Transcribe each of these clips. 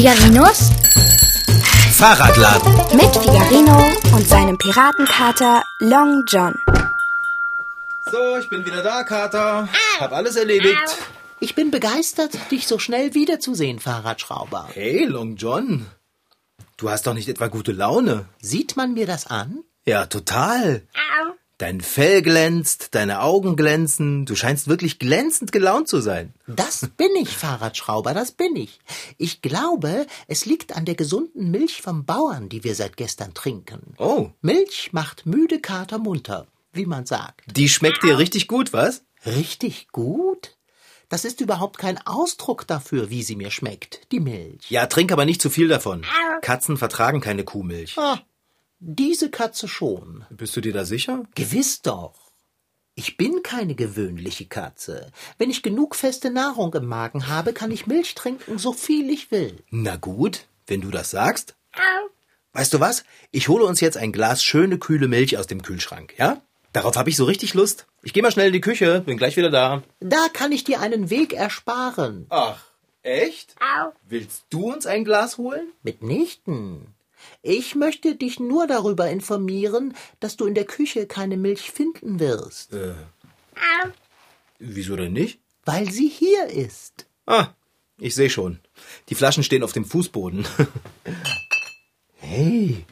Figarinos Fahrradladen. mit Figarino und seinem Piratenkater Long John. So, ich bin wieder da, Kater. Hab alles erledigt. Ich bin begeistert, dich so schnell wiederzusehen, Fahrradschrauber. Hey, Long John. Du hast doch nicht etwa gute Laune? Sieht man mir das an? Ja, total. Dein Fell glänzt, deine Augen glänzen. Du scheinst wirklich glänzend gelaunt zu sein. Das bin ich, Fahrradschrauber, das bin ich. Ich glaube, es liegt an der gesunden Milch vom Bauern, die wir seit gestern trinken. Oh, Milch macht müde Kater munter, wie man sagt. die schmeckt dir richtig gut, was? Richtig gut? Das ist überhaupt kein Ausdruck dafür, wie sie mir schmeckt, die Milch. Ja, trink aber nicht zu viel davon. Katzen vertragen keine Kuhmilch. Ah, diese Katze schon. Bist du dir da sicher? Gewiss doch. Ich bin keine gewöhnliche Katze. Wenn ich genug feste Nahrung im Magen habe, kann ich Milch trinken, so viel ich will. Na gut, wenn du das sagst. Weißt du was? Ich hole uns jetzt ein Glas schöne kühle Milch aus dem Kühlschrank, ja? Darauf habe ich so richtig Lust. Ich gehe mal schnell in die Küche, bin gleich wieder da. Da kann ich dir einen Weg ersparen. Ach, echt? Willst du uns ein Glas holen? Mitnichten. Ich möchte dich nur darüber informieren, dass du in der Küche keine Milch finden wirst, Wieso denn nicht? weil sie hier ist. Ah, ich sehe schon. Die Flaschen stehen auf dem Fußboden. hey,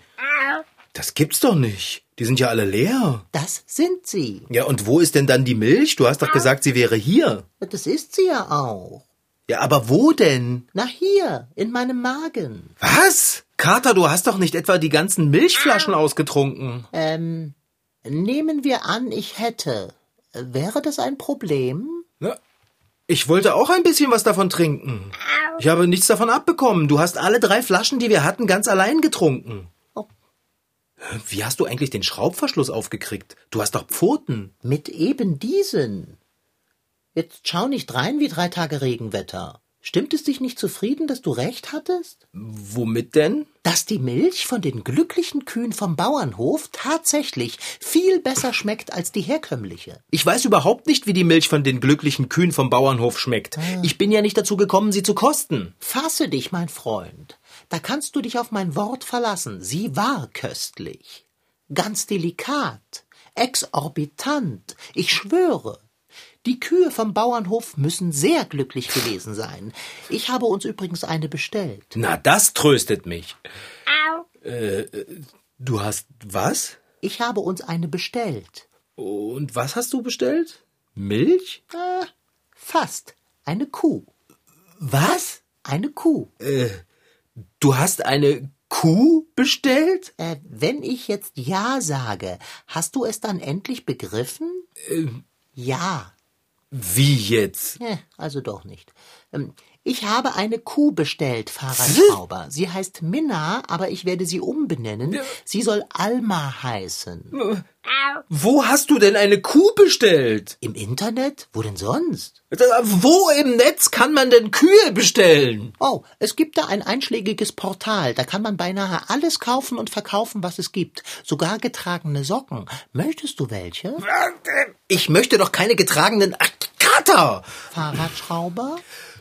das gibt's doch nicht. Die sind ja alle leer. Das sind sie. Ja, und wo ist denn dann die Milch? Du hast doch gesagt, sie wäre hier. Das ist sie ja auch. Ja, aber wo denn? Na hier, in meinem Magen. Was? Kater, du hast doch nicht etwa die ganzen Milchflaschen ausgetrunken. Ähm, nehmen wir an, ich hätte. Wäre das ein Problem? Na, ich wollte auch ein bisschen was davon trinken. Ich habe nichts davon abbekommen. Du hast alle drei Flaschen, die wir hatten, ganz allein getrunken. Oh. Wie hast du eigentlich den Schraubverschluss aufgekriegt? Du hast doch Pfoten. Mit eben diesen. Jetzt schau nicht rein wie drei Tage Regenwetter. Stimmt es dich nicht zufrieden, dass du recht hattest? Womit denn? Dass die Milch von den glücklichen Kühen vom Bauernhof tatsächlich viel besser schmeckt als die herkömmliche. Ich weiß überhaupt nicht, wie die Milch von den glücklichen Kühen vom Bauernhof schmeckt. Ich bin ja nicht dazu gekommen, sie zu kosten. Fasse dich, mein Freund. Da kannst du dich auf mein Wort verlassen. Sie war köstlich. Ganz delikat. Exorbitant. Ich schwöre. Die Kühe vom Bauernhof müssen sehr glücklich gewesen sein. Ich habe uns übrigens eine bestellt. Na, das tröstet mich. Äh, äh, du hast was? Ich habe uns eine bestellt. Und was hast du bestellt? Milch? Äh, fast. Eine Kuh. Was? Eine Kuh. Du hast eine Kuh bestellt? Äh, wenn ich jetzt Ja sage, hast du es dann endlich begriffen? Ja. Wie jetzt? Ja, also doch nicht. Ähm, Ich habe eine Kuh bestellt, Fahrradschrauber. Sie heißt Minna, aber ich werde sie umbenennen. Sie soll Alma heißen. Wo hast du denn eine Kuh bestellt? Im Internet? Wo denn sonst? Wo im Netz kann man denn Kühe bestellen? Oh, es gibt da ein einschlägiges Portal. Da kann man beinahe alles kaufen und verkaufen, was es gibt. Sogar getragene Socken. Möchtest du welche? Ich möchte doch keine getragenen... Kater! Fahrradschrauber?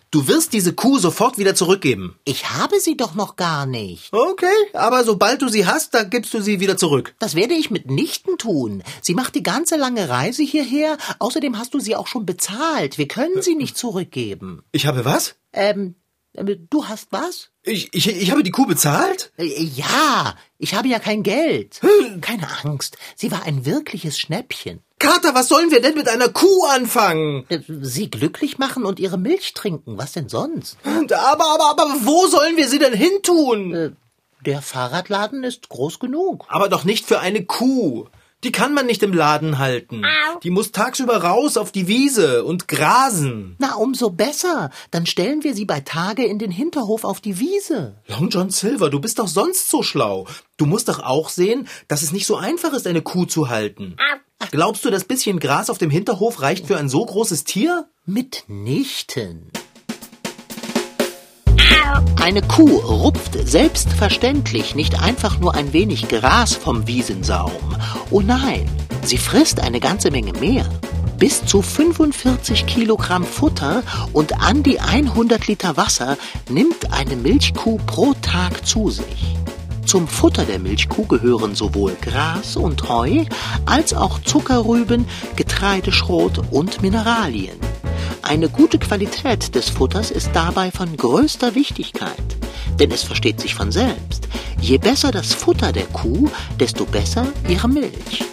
Du wirst diese Kuh sofort wieder zurückgeben. Ich habe sie doch noch gar nicht. Okay, aber sobald du sie hast, dann gibst du sie wieder zurück. Das werde ich mitnichten tun. Sie macht die ganze lange Reise hierher. Außerdem hast du sie auch schon bezahlt. Wir können sie nicht zurückgeben. Ich habe was? Ähm, äh, du hast was? Ich, ich, ich habe die Kuh bezahlt? Äh, Ja, ich habe ja kein Geld. Keine Angst. Sie war ein wirkliches Schnäppchen. Kater, was sollen wir denn mit einer Kuh anfangen? Äh, Sie glücklich machen und ihre Milch trinken. Was denn sonst? Aber, aber, aber wo sollen wir sie denn hintun? Der Fahrradladen ist groß genug. Aber doch nicht für eine Kuh. Die kann man nicht im Laden halten. Die muss tagsüber raus auf die Wiese und grasen. Na, umso besser. Dann stellen wir sie bei Tage in den Hinterhof auf die Wiese. Long John Silver, du bist doch sonst so schlau. Du musst doch auch sehen, dass es nicht so einfach ist, eine Kuh zu halten. Glaubst du, das bisschen Gras auf dem Hinterhof reicht für ein so großes Tier? Mitnichten. Eine Kuh rupft selbstverständlich nicht einfach nur ein wenig Gras vom Wiesensaum. Oh nein, sie frisst eine ganze Menge mehr. Bis zu 45 Kilogramm Futter und an die 100 Liter Wasser nimmt eine Milchkuh pro Tag zu sich. Zum Futter der Milchkuh gehören sowohl Gras und Heu als auch Zuckerrüben, Getreideschrot und Mineralien. Eine gute Qualität des Futters ist dabei von größter Wichtigkeit, denn es versteht sich von selbst. Je besser das Futter der Kuh, desto besser ihre Milch.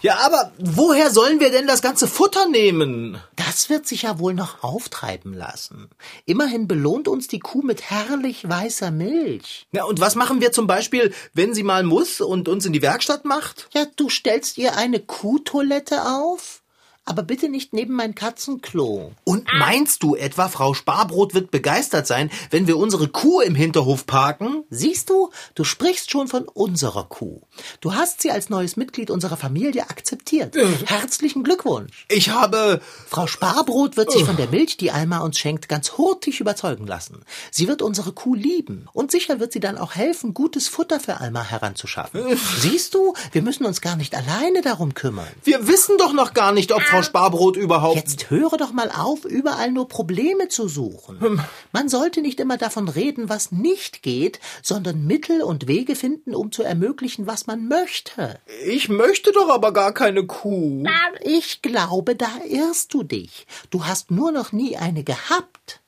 Ja, aber woher sollen wir denn das ganze Futter nehmen? Das wird sich ja wohl noch auftreiben lassen. Immerhin belohnt uns die Kuh mit herrlich weißer Milch. Ja, und was machen wir zum Beispiel, wenn sie mal muss und uns in die Werkstatt macht? Ja, du stellst ihr eine Kuhtoilette auf? Aber bitte nicht neben mein Katzenklo. Und meinst du etwa, Frau Sparbrot wird begeistert sein, wenn wir unsere Kuh im Hinterhof parken? Siehst du, du sprichst schon von unserer Kuh. Du hast sie als neues Mitglied unserer Familie akzeptiert. Äh. Herzlichen Glückwunsch. Ich habe. Frau Sparbrot wird sich von der Milch, die Alma uns schenkt, ganz hurtig überzeugen lassen. Sie wird unsere Kuh lieben. Und sicher wird sie dann auch helfen, gutes Futter für Alma heranzuschaffen. Äh. Siehst du, wir müssen uns gar nicht alleine darum kümmern. Wir wissen doch noch gar nicht, ob Frau Frau Sparbrot überhaupt? Jetzt höre doch mal auf, überall nur Probleme zu suchen. Hm. Man sollte nicht immer davon reden, was nicht geht, sondern Mittel und Wege finden, um zu ermöglichen, was man möchte. Ich möchte doch aber gar keine Kuh. Ich glaube, da irrst du dich. Du hast nur noch nie eine gehabt.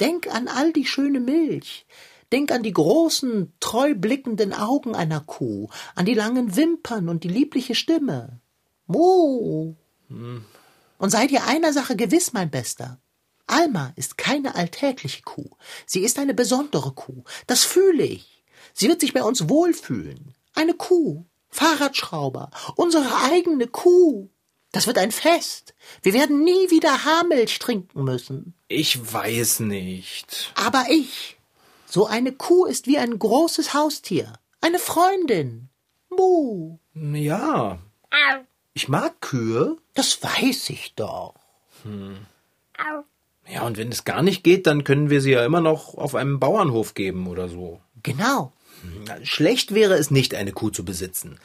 Denk an all die schöne Milch. Denk an die großen, treu blickenden Augen einer Kuh, an die langen Wimpern und die liebliche Stimme. Muh. Und sei dir einer Sache gewiss, mein Bester. Alma ist keine alltägliche Kuh. Sie ist eine besondere Kuh. Das fühle ich. Sie wird sich bei uns wohlfühlen. Eine Kuh. Fahrradschrauber. Unsere eigene Kuh. Das wird ein Fest. Wir werden nie wieder Haarmilch trinken müssen. Ich weiß nicht. Aber ich. So eine Kuh ist wie ein großes Haustier. Eine Freundin. Mu. Ja. Ich mag Kühe. Das weiß ich doch. Hm. Ja, und wenn es gar nicht geht, dann können wir sie ja immer noch auf einem Bauernhof geben oder so. Genau. Hm, schlecht wäre es nicht, eine Kuh zu besitzen.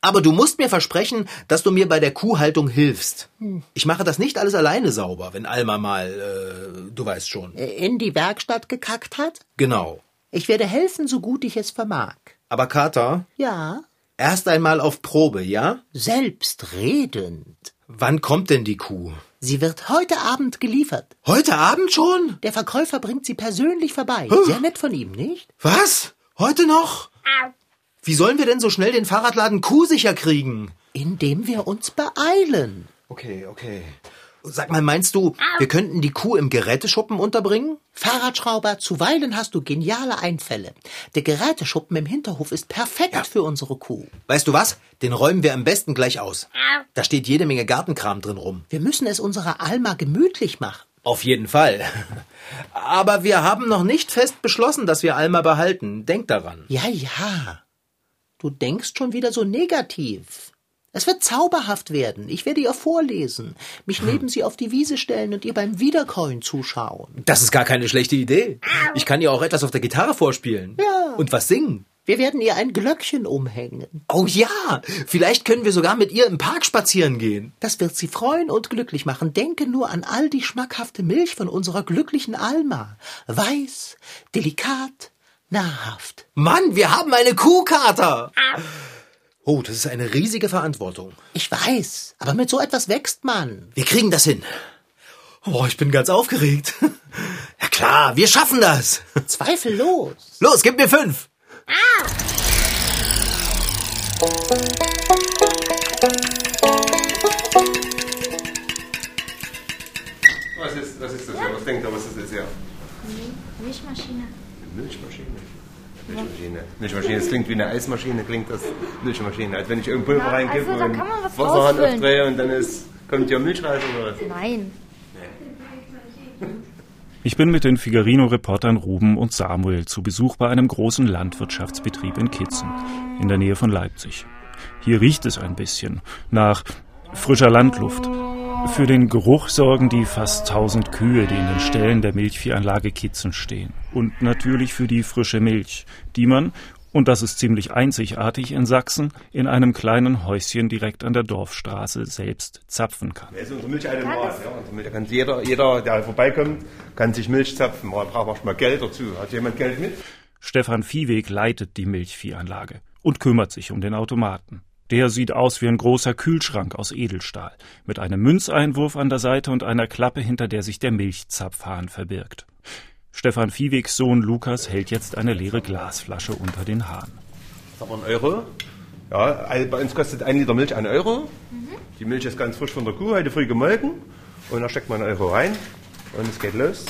Aber du musst mir versprechen, dass du mir bei der Kuhhaltung hilfst. Hm. Ich mache das nicht alles alleine sauber, wenn Alma mal, äh, du weißt schon. Äh, in die Werkstatt gekackt hat? Genau. Ich werde helfen, so gut ich es vermag. Aber Kater? Ja. Erst einmal auf Probe, ja? Selbstredend. Wann kommt denn die Kuh? Sie wird heute Abend geliefert. Heute Abend schon? Der Verkäufer bringt sie persönlich vorbei. Sehr nett von ihm, nicht? Was? Heute noch? Wie sollen wir denn so schnell den Fahrradladen Kuh sicher kriegen? Indem wir uns beeilen. Okay, okay. Sag mal, meinst du, wir könnten die Kuh im Geräteschuppen unterbringen? Fahrradschrauber, zuweilen hast du geniale Einfälle. Der Geräteschuppen im Hinterhof ist perfekt ja. für unsere Kuh. Weißt du was? Den räumen wir am besten gleich aus. Da steht jede Menge Gartenkram drin rum. Wir müssen es unserer Alma gemütlich machen. Auf jeden Fall. Aber wir haben noch nicht fest beschlossen, dass wir Alma behalten. Denk daran. Ja, ja. Du denkst schon wieder so negativ. Es wird zauberhaft werden. Ich werde ihr vorlesen, mich hm. neben sie auf die Wiese stellen und ihr beim Wiederkäuen zuschauen. Das ist gar keine schlechte Idee. Ich kann ihr auch etwas auf der Gitarre vorspielen. Ja. Und was singen. Wir werden ihr ein Glöckchen umhängen. Oh ja, vielleicht können wir sogar mit ihr im Park spazieren gehen. Das wird sie freuen und glücklich machen. Denke nur an all die schmackhafte Milch von unserer glücklichen Alma. Weiß, delikat, nahrhaft. Mann, wir haben eine Kuhkater. Oh, das ist eine riesige Verantwortung. Ich weiß, aber mit so etwas wächst man. Wir kriegen das hin. Oh, ich bin ganz aufgeregt. Ja klar, wir schaffen das. Zweifellos. Los, gib mir fünf. Ah. Was ist, was ist das? Ja. Was denkt ihr, was ist das ja? Milchmaschine. Milchmaschine. Milchmaschine. Milchmaschine, das klingt wie eine Eismaschine, klingt das Milchmaschine. Als wenn ich irgendein Pulver ja, reingebe also, und Wasserhahn aufdrehe und dann ist, kommt hier Milch raus oder was? Nein. Ich bin mit den Figarino-Reportern Ruben und Samuel zu Besuch bei einem großen Landwirtschaftsbetrieb in Kitzen, in der Nähe von Leipzig. Hier riecht es ein bisschen nach frischer Landluft, für den Geruch sorgen die fast tausend Kühe, die in den Ställen der Milchviehanlage Kitzen stehen. Und natürlich für die frische Milch, die man, Und das ist ziemlich einzigartig in Sachsen, in einem kleinen Häuschen direkt an der Dorfstraße selbst zapfen kann. Das ist unsere Milchautomat. Ja, unsere Milch, da kann jeder, jeder, der vorbeikommt, kann sich Milch zapfen. Man braucht manchmal Geld dazu. Hat jemand Geld mit? Stefan Viehweg leitet die Milchviehanlage und kümmert sich um den Automaten. Der sieht aus wie ein großer Kühlschrank aus Edelstahl, mit einem Münzeinwurf an der Seite und einer Klappe, hinter der sich der Milchzapfhahn verbirgt. Stefan Viehwegs Sohn Lukas hält jetzt eine leere Glasflasche unter den Hahn. Das ist aber ein Euro. Ja, also bei uns kostet ein Liter Milch ein Euro. Die Milch ist ganz frisch von der Kuh, heute früh gemolken. Und da steckt man einen Euro rein und es geht los.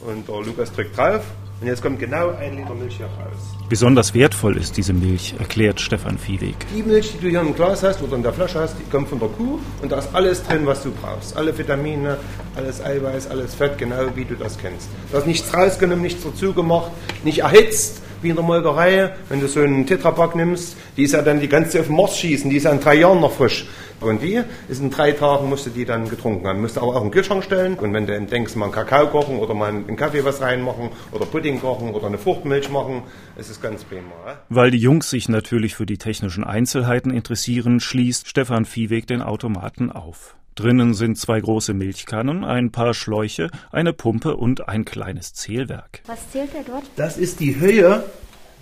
Und der Lukas drückt drauf und jetzt kommt genau ein Liter Milch hier raus. Besonders wertvoll ist diese Milch, erklärt Stefan Viehweg. Die Milch, die du hier im Glas hast oder in der Flasche hast, die kommt von der Kuh und da ist alles drin, was du brauchst. Alle Vitamine, alles Eiweiß, alles Fett, genau wie du das kennst. Da ist nichts rausgenommen, nichts dazu gemacht, nicht erhitzt wie in der Molkerei. Wenn du so einen Tetrapack nimmst, die ist ja dann die ganze auf den Mars schießen, die ist ja in drei Jahren noch frisch. Und die ist in drei Tagen musst du die dann getrunken haben. Musst du aber auch in den Kühlschrank stellen. Und wenn du denkst, mal einen Kakao kochen oder mal einen Kaffee was reinmachen oder Pudding kochen oder eine Fruchtmilch machen, ist es ganz prima. Ja? Weil die Jungs sich natürlich für die technischen Einzelheiten interessieren, schließt Stefan Viehweg den Automaten auf. Drinnen sind zwei große Milchkannen, ein paar Schläuche, eine Pumpe und ein kleines Zählwerk. Was zählt er dort? Das ist die Höhe.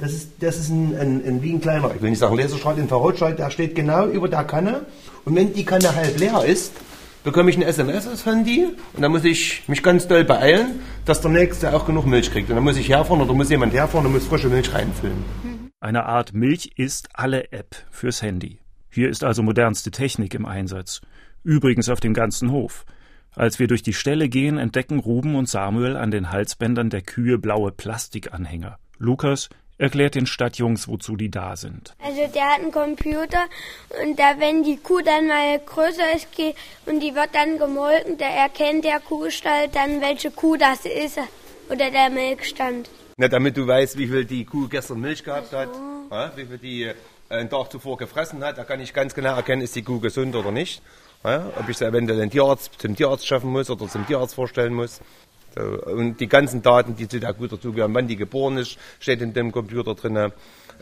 Das ist, das ist ein, ein, ein, wie ein kleiner, ich will nicht sagen Laserstrahl, Infrarotstrahl, der steht genau über der Kanne. Und wenn die Kanne halb leer ist, bekomme ich eine SMS aus Handy und dann muss ich mich ganz doll beeilen, dass der Nächste auch genug Milch kriegt. Und dann muss ich herfahren oder muss jemand herfahren und muss frische Milch reinfüllen. Eine Art Milch ist alle App fürs Handy. Hier ist also modernste Technik im Einsatz. Übrigens auf dem ganzen Hof. Als wir durch die Ställe gehen, entdecken Ruben und Samuel an den Halsbändern der Kühe blaue Plastikanhänger. Lukas erklärt den Stadtjungs, wozu die da sind. Also der hat einen Computer und da, wenn die Kuh dann mal größer ist geht und die wird dann gemolken, da erkennt der Kuhstall dann, welche Kuh das ist oder der Milchstand. Na, damit du weißt, wie viel die Kuh gestern Milch gehabt hat, ja, wie viel die äh, einen Tag zuvor gefressen hat, da kann ich ganz genau erkennen, ist die Kuh gesund oder nicht. Ja, ob ich sie eventuell den Tierarzt, zum Tierarzt schaffen muss oder zum Tierarzt vorstellen muss. So, und die ganzen Daten, die zu der Kuh dazugehören, wann die geboren ist, steht in dem Computer drin, äh,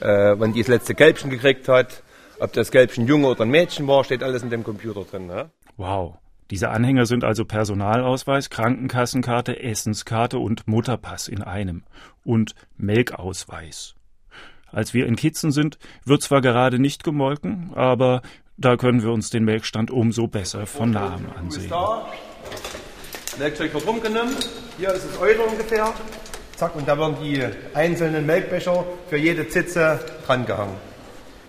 wann die das letzte Kälbchen gekriegt hat, ob das Kälbchen Junge oder ein Mädchen war, steht alles in dem Computer drin. Ja? Wow. Diese Anhänger sind also Personalausweis, Krankenkassenkarte, Essenskarte und Mutterpass in einem. Und Melkausweis. Als wir in Kitzen sind, wird zwar gerade nicht gemolken, aber da können wir uns den Melkstand umso besser von nahem ansehen. Melkzeug wird rumgenommen. Hier ist es Euro ungefähr. Zack, und da werden die einzelnen Melkbecher für jede Zitze drangehangen.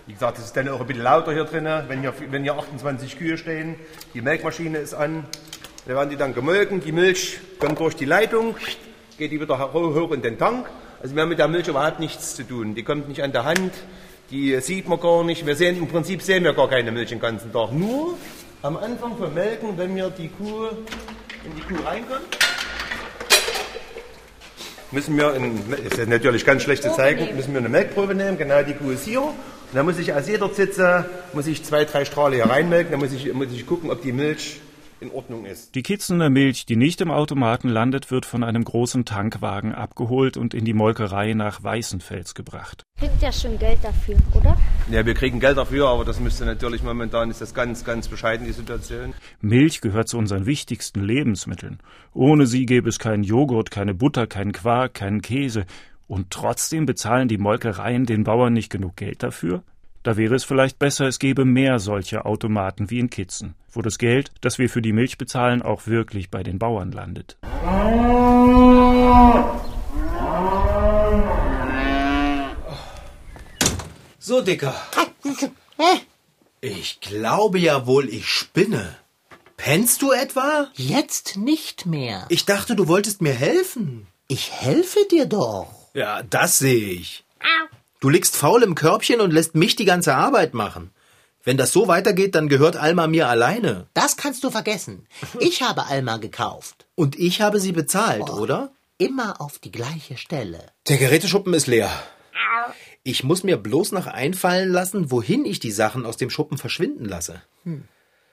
Wie gesagt, es ist dann auch ein bisschen lauter hier drin, wenn hier, wenn hier 28 Kühe stehen. Die Melkmaschine ist an. Da werden die dann gemolken. Die Milch kommt durch die Leitung, geht die wieder hoch, hoch in den Tank. Also wir haben mit der Milch überhaupt nichts zu tun. Die kommt nicht an der Hand, die sieht man gar nicht. Wir sehen, im Prinzip sehen wir gar keine Milch den ganzen Tag. Nur am Anfang vom Melken, wenn mir die Kuh in die Kuh reinkommt, müssen wir, in, ist jetzt natürlich ganz schlecht zu zeigen, müssen wir eine Melkprobe nehmen. Genau, die Kuh ist hier. Und dann muss ich aus jeder Zitze, muss ich zwei, drei Strahle hier reinmelken. Dann muss ich, muss ich gucken, ob die Milch in Ordnung ist. Die Kitzener Milch, die nicht im Automaten landet, wird von einem großen Tankwagen abgeholt und in die Molkerei nach Weißenfels gebracht. Kriegt ja schon Geld dafür, oder? Ja, wir kriegen Geld dafür, aber das müsste natürlich momentan ist das ganz, ganz bescheiden, die Situation. Milch gehört zu unseren wichtigsten Lebensmitteln. Ohne sie gäbe es keinen Joghurt, keine Butter, keinen Quark, keinen Käse. Und trotzdem bezahlen die Molkereien den Bauern nicht genug Geld dafür? Da wäre es vielleicht besser, es gäbe mehr solcher Automaten wie in Kitzen, wo das Geld, das wir für die Milch bezahlen, auch wirklich bei den Bauern landet. So, Dicker. Ich glaube ja wohl, ich spinne. Pennst du etwa? Jetzt nicht mehr. Ich dachte, du wolltest mir helfen. Ich helfe dir doch. Ja, das sehe ich. Du liegst faul im Körbchen und lässt mich die ganze Arbeit machen. Wenn das so weitergeht, dann gehört Alma mir alleine. Das kannst du vergessen. Ich habe Alma gekauft. Und ich habe sie bezahlt, oder? Immer auf die gleiche Stelle. Der Geräteschuppen ist leer. Ich muss mir bloß noch einfallen lassen, wohin ich die Sachen aus dem Schuppen verschwinden lasse.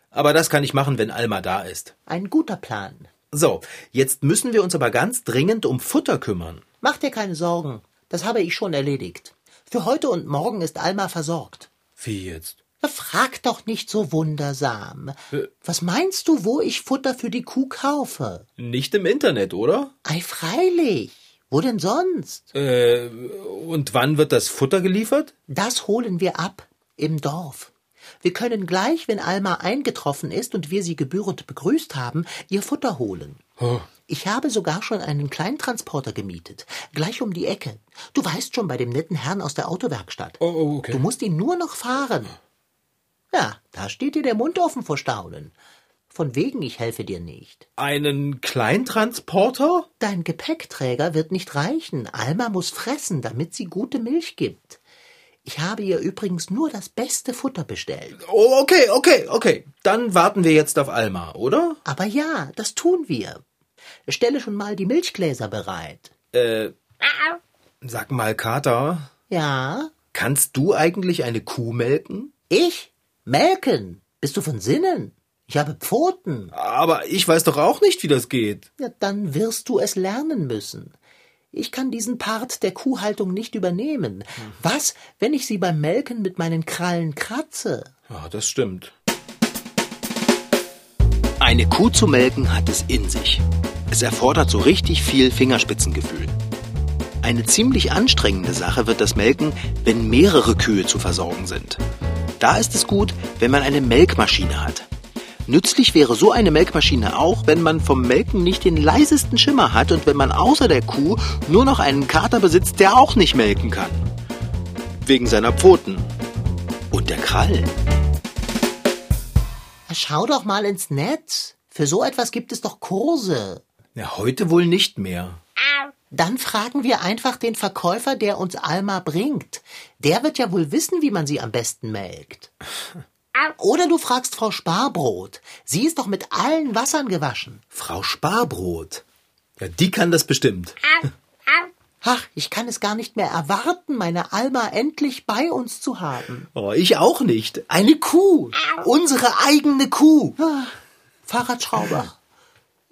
Aber das kann ich machen, wenn Alma da ist. Ein guter Plan. So, jetzt müssen wir uns aber ganz dringend um Futter kümmern. Mach dir keine Sorgen. Das habe ich schon erledigt. Für heute und morgen ist Alma versorgt. Wie jetzt? Frag doch nicht so wundersam. Was meinst du, wo ich Futter für die Kuh kaufe? Nicht im Internet, oder? Ei, freilich. Wo denn sonst? Äh, und wann wird das Futter geliefert? Das holen wir ab. Im Dorf. Wir können gleich, wenn Alma eingetroffen ist und wir sie gebührend begrüßt haben, ihr Futter holen. Ich habe sogar schon einen Kleintransporter gemietet. Gleich um die Ecke. Du weißt schon bei dem netten Herrn aus der Autowerkstatt. Oh, oh, okay. Du musst ihn nur noch fahren. Ja, da steht dir der Mund offen vor Staunen. Von wegen, ich helfe dir nicht. Einen Kleintransporter? Dein Gepäckträger wird nicht reichen. Alma muss fressen, damit sie gute Milch gibt. Ich habe ihr übrigens nur das beste Futter bestellt. Oh, okay, okay, okay. Dann warten wir jetzt auf Alma, oder? Aber ja, das tun wir. Stelle schon mal die Milchgläser bereit. Äh, sag mal, Kater, Ja? kannst du eigentlich eine Kuh melken? Ich? Melken? Bist du von Sinnen? Ich habe Pfoten. Aber ich weiß doch auch nicht, wie das geht. Ja, dann wirst du es lernen müssen. Ich kann diesen Part der Kuhhaltung nicht übernehmen. Was, wenn ich sie beim Melken mit meinen Krallen kratze? Ja, das stimmt. Eine Kuh zu melken hat es in sich. Es erfordert so richtig viel Fingerspitzengefühl. Eine ziemlich anstrengende Sache wird das Melken, wenn mehrere Kühe zu versorgen sind. Da ist es gut, wenn man eine Melkmaschine hat. Nützlich wäre so eine Melkmaschine auch, wenn man vom Melken nicht den leisesten Schimmer hat und wenn man außer der Kuh nur noch einen Kater besitzt, der auch nicht melken kann. Wegen seiner Pfoten. Und der Krallen. Schau doch mal ins Netz. Für so etwas gibt es doch Kurse. Ja, heute wohl nicht mehr. Dann fragen wir einfach den Verkäufer, der uns Alma bringt. Der wird ja wohl wissen, wie man sie am besten melkt. Oder du fragst Frau Sparbrot. Sie ist doch mit allen Wassern gewaschen. Frau Sparbrot. Ja, die kann das bestimmt. Ach, ich kann es gar nicht mehr erwarten, meine Alma endlich bei uns zu haben. Oh, ich auch nicht. Eine Kuh. Unsere eigene Kuh. Ah, Fahrradschrauber.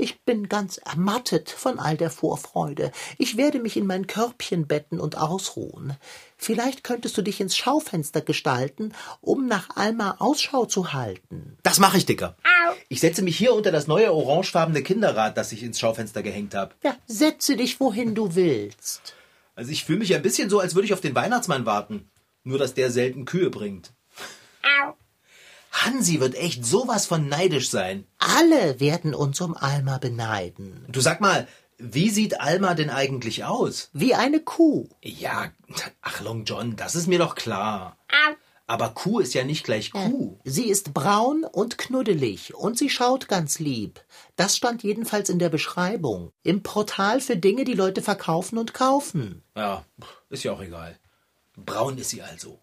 Ich bin ganz ermattet von all der Vorfreude. Ich werde mich in mein Körbchen betten und ausruhen. Vielleicht könntest du dich ins Schaufenster gestalten, um nach Alma Ausschau zu halten. Das mache ich, Dicker. Ich setze mich hier unter das neue orangefarbene Kinderrad, das ich ins Schaufenster gehängt habe. Ja, setze dich, wohin du willst. Also ich fühle mich ein bisschen so, als würde ich auf den Weihnachtsmann warten. Nur, dass der selten Kühe bringt. Hansi wird echt sowas von neidisch sein. Alle werden uns um Alma beneiden. Du sag mal, wie sieht Alma denn eigentlich aus? Wie eine Kuh. Ja, ach Long John, das ist mir doch klar. Aber Kuh ist ja nicht gleich Kuh. Sie ist braun und knuddelig und sie schaut ganz lieb. Das stand jedenfalls in der Beschreibung. Im Portal für Dinge, die Leute verkaufen und kaufen. Ja, ist ja auch egal. Braun ist sie also.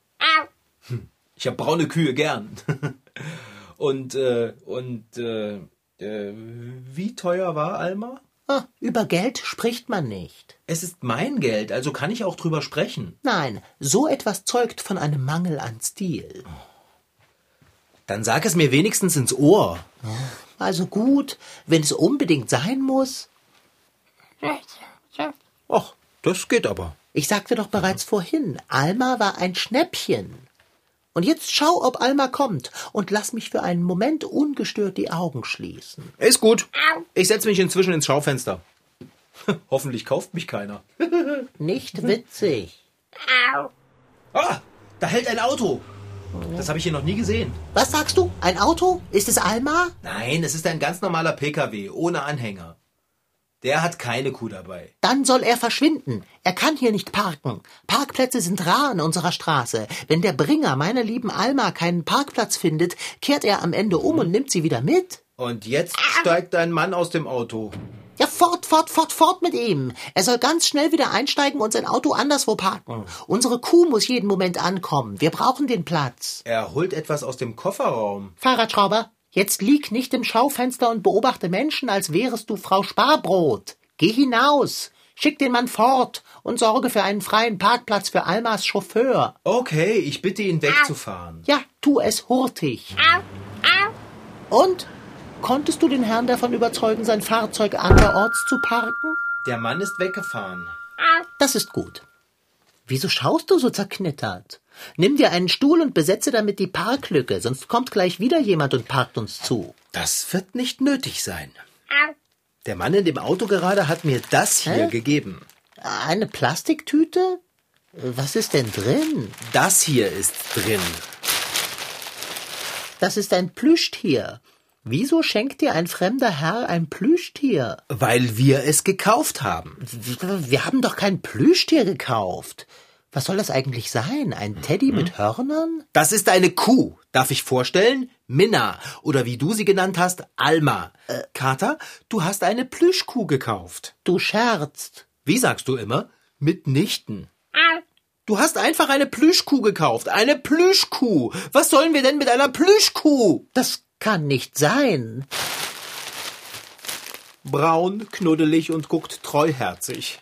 Hm, Ich habe braune Kühe gern. und, äh, und, äh, äh, wie teuer war Alma? Ah, über Geld spricht man nicht. Es ist mein Geld, also kann ich auch drüber sprechen. Nein, so etwas zeugt von einem Mangel an Stil. Dann sag es mir wenigstens ins Ohr. Also gut, wenn es unbedingt sein muss. Ach, das geht aber. Ich sagte doch bereits vorhin, Alma war ein Schnäppchen. Und jetzt schau, ob Alma kommt und lass mich für einen Moment ungestört die Augen schließen. Ist gut. Ich setze mich inzwischen ins Schaufenster. Hoffentlich kauft mich keiner. Nicht witzig. Ah, da hält ein Auto. Das habe ich hier noch nie gesehen. Was sagst du? Ein Auto? Ist es Alma? Nein, es ist ein ganz normaler PKW ohne Anhänger. Der hat keine Kuh dabei. Dann soll er verschwinden. Er kann hier nicht parken. Parkplätze sind rar in unserer Straße. Wenn der Bringer meiner lieben Alma keinen Parkplatz findet, kehrt er am Ende um und nimmt sie wieder mit. Und jetzt steigt ein Mann aus dem Auto. Ja, fort, fort, fort, fort mit ihm. Er soll ganz schnell wieder einsteigen und sein Auto anderswo parken. Unsere Kuh muss jeden Moment ankommen. Wir brauchen den Platz. Er holt etwas aus dem Kofferraum. Fahrradschrauber, jetzt lieg nicht im Schaufenster und beobachte Menschen, als wärest du Frau Sparbrot. Geh hinaus, schick den Mann fort und sorge für einen freien Parkplatz für Almas Chauffeur. Okay, ich bitte ihn wegzufahren. Ja, tu es hurtig. Und? Konntest du den Herrn davon überzeugen, sein Fahrzeug anderorts zu parken? Der Mann ist weggefahren. Das ist gut. Wieso schaust du so zerknittert? Nimm dir einen Stuhl und besetze damit die Parklücke, sonst kommt gleich wieder jemand und parkt uns zu. Das wird nicht nötig sein. Der Mann in dem Auto gerade hat mir das hier Hä? gegeben. Eine Plastiktüte? Was ist denn drin? Das hier ist drin. Das ist ein Plüschtier. Wieso schenkt dir ein fremder Herr ein Plüschtier? Weil wir es gekauft haben. Wir haben doch kein Plüschtier gekauft. Was soll das eigentlich sein? Ein Teddy mit Hörnern? Das ist eine Kuh. Darf ich vorstellen? Minna. Oder wie du sie genannt hast, Alma. Äh, Kater, du hast eine Plüschkuh gekauft. Du scherzt. Wie sagst du immer? Mitnichten. Du hast einfach eine Plüschkuh gekauft. Eine Plüschkuh. Was sollen wir denn mit einer Plüschkuh? Das kann nicht sein. Braun, knuddelig und guckt treuherzig.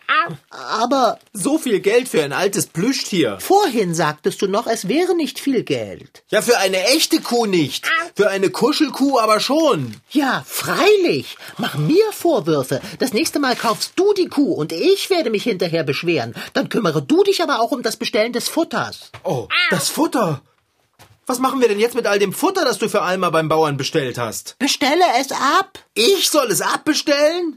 Aber So viel Geld für ein altes Plüschtier. vorhin sagtest du noch, es wäre nicht viel Geld. Ja, für eine echte Kuh nicht. Für eine Kuschelkuh aber schon. Ja, freilich. Mach mir Vorwürfe. Das nächste Mal kaufst du die Kuh und ich werde mich hinterher beschweren. Dann kümmere du dich aber auch um das Bestellen des Futters. Oh, das Futter. Was machen wir denn jetzt mit all dem Futter, das du für Alma beim Bauern bestellt hast? Bestelle es ab. Ich soll es abbestellen?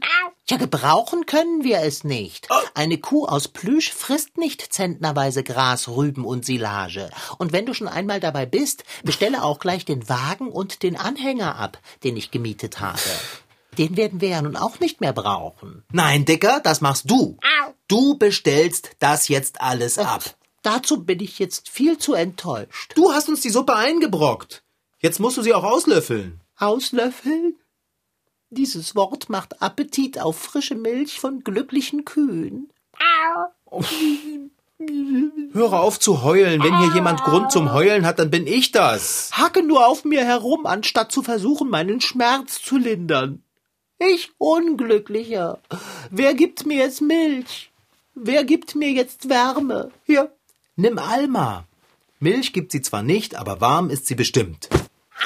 Ja, gebrauchen können wir es nicht. Eine Kuh aus Plüsch frisst nicht zentnerweise Gras, Rüben und Silage. Und wenn du schon einmal dabei bist, bestelle auch gleich den Wagen und den Anhänger ab, den ich gemietet habe. Den werden wir ja nun auch nicht mehr brauchen. Nein, Dicker, das machst du. Du bestellst das jetzt alles ab. Dazu bin ich jetzt viel zu enttäuscht. Du hast uns die Suppe eingebrockt. Jetzt musst du sie auch auslöffeln. Auslöffeln? Dieses Wort macht Appetit auf frische Milch von glücklichen Kühen. Höre auf zu heulen. Wenn hier jemand Grund zum Heulen hat, dann bin ich das. Hacke nur auf mir herum, anstatt zu versuchen, meinen Schmerz zu lindern. Ich Unglücklicher. Wer gibt mir jetzt Milch? Wer gibt mir jetzt Wärme? Hier, nimm Alma. Milch gibt sie zwar nicht, aber warm ist sie bestimmt.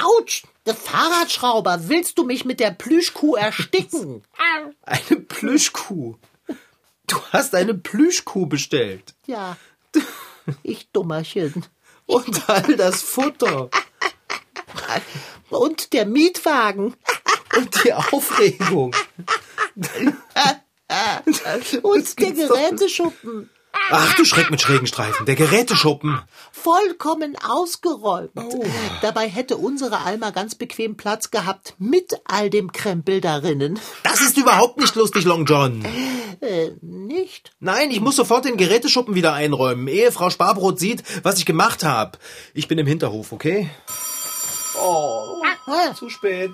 Autsch! Der Fahrradschrauber, willst du mich mit der Plüschkuh ersticken? Eine Plüschkuh. Du hast eine Plüschkuh bestellt. Ja. Ich Dummerchen. Und all das Futter. Und der Mietwagen. Und die Aufregung. Und der Geräteschuppen. Ach du Schreck mit schrägen Streifen. Der Geräteschuppen. Vollkommen ausgeräumt. Dabei hätte unsere Alma ganz bequem Platz gehabt mit all dem Krempel darinnen. Das ist überhaupt nicht lustig, Long John. Äh, nicht? Nein, ich muss sofort den Geräteschuppen wieder einräumen, ehe Frau Sparbrot sieht, was ich gemacht habe. Ich bin im Hinterhof, okay? Oh, Ah, zu spät.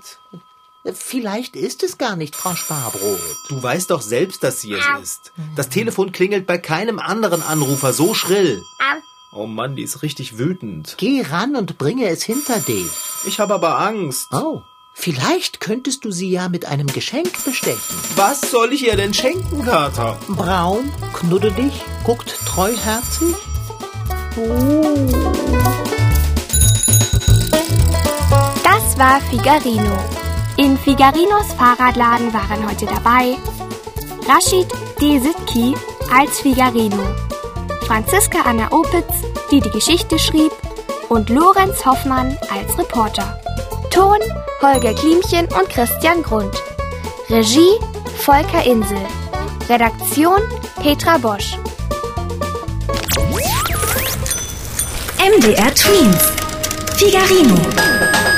Vielleicht ist es gar nicht Frau Sparbrot. Du weißt doch selbst, dass sie es ist. Das Telefon klingelt bei keinem anderen Anrufer so schrill. Oh Mann, die ist richtig wütend. Geh ran und bringe es hinter dich. Ich habe aber Angst. Oh, vielleicht könntest du sie ja mit einem Geschenk bestechen. Was soll ich ihr denn schenken, Kater? Braun, knuddelig, guckt treuherzig. Das war Figarino. In Figarinos Fahrradladen waren heute dabei Rashid Desitki als Figarino, Franziska Anna Opitz, die die Geschichte schrieb, und Lorenz Hoffmann als Reporter. Ton Holger Klimchen und Christian Grund. Regie Volker Insel. Redaktion Petra Bosch. MDR Twins. Figarino.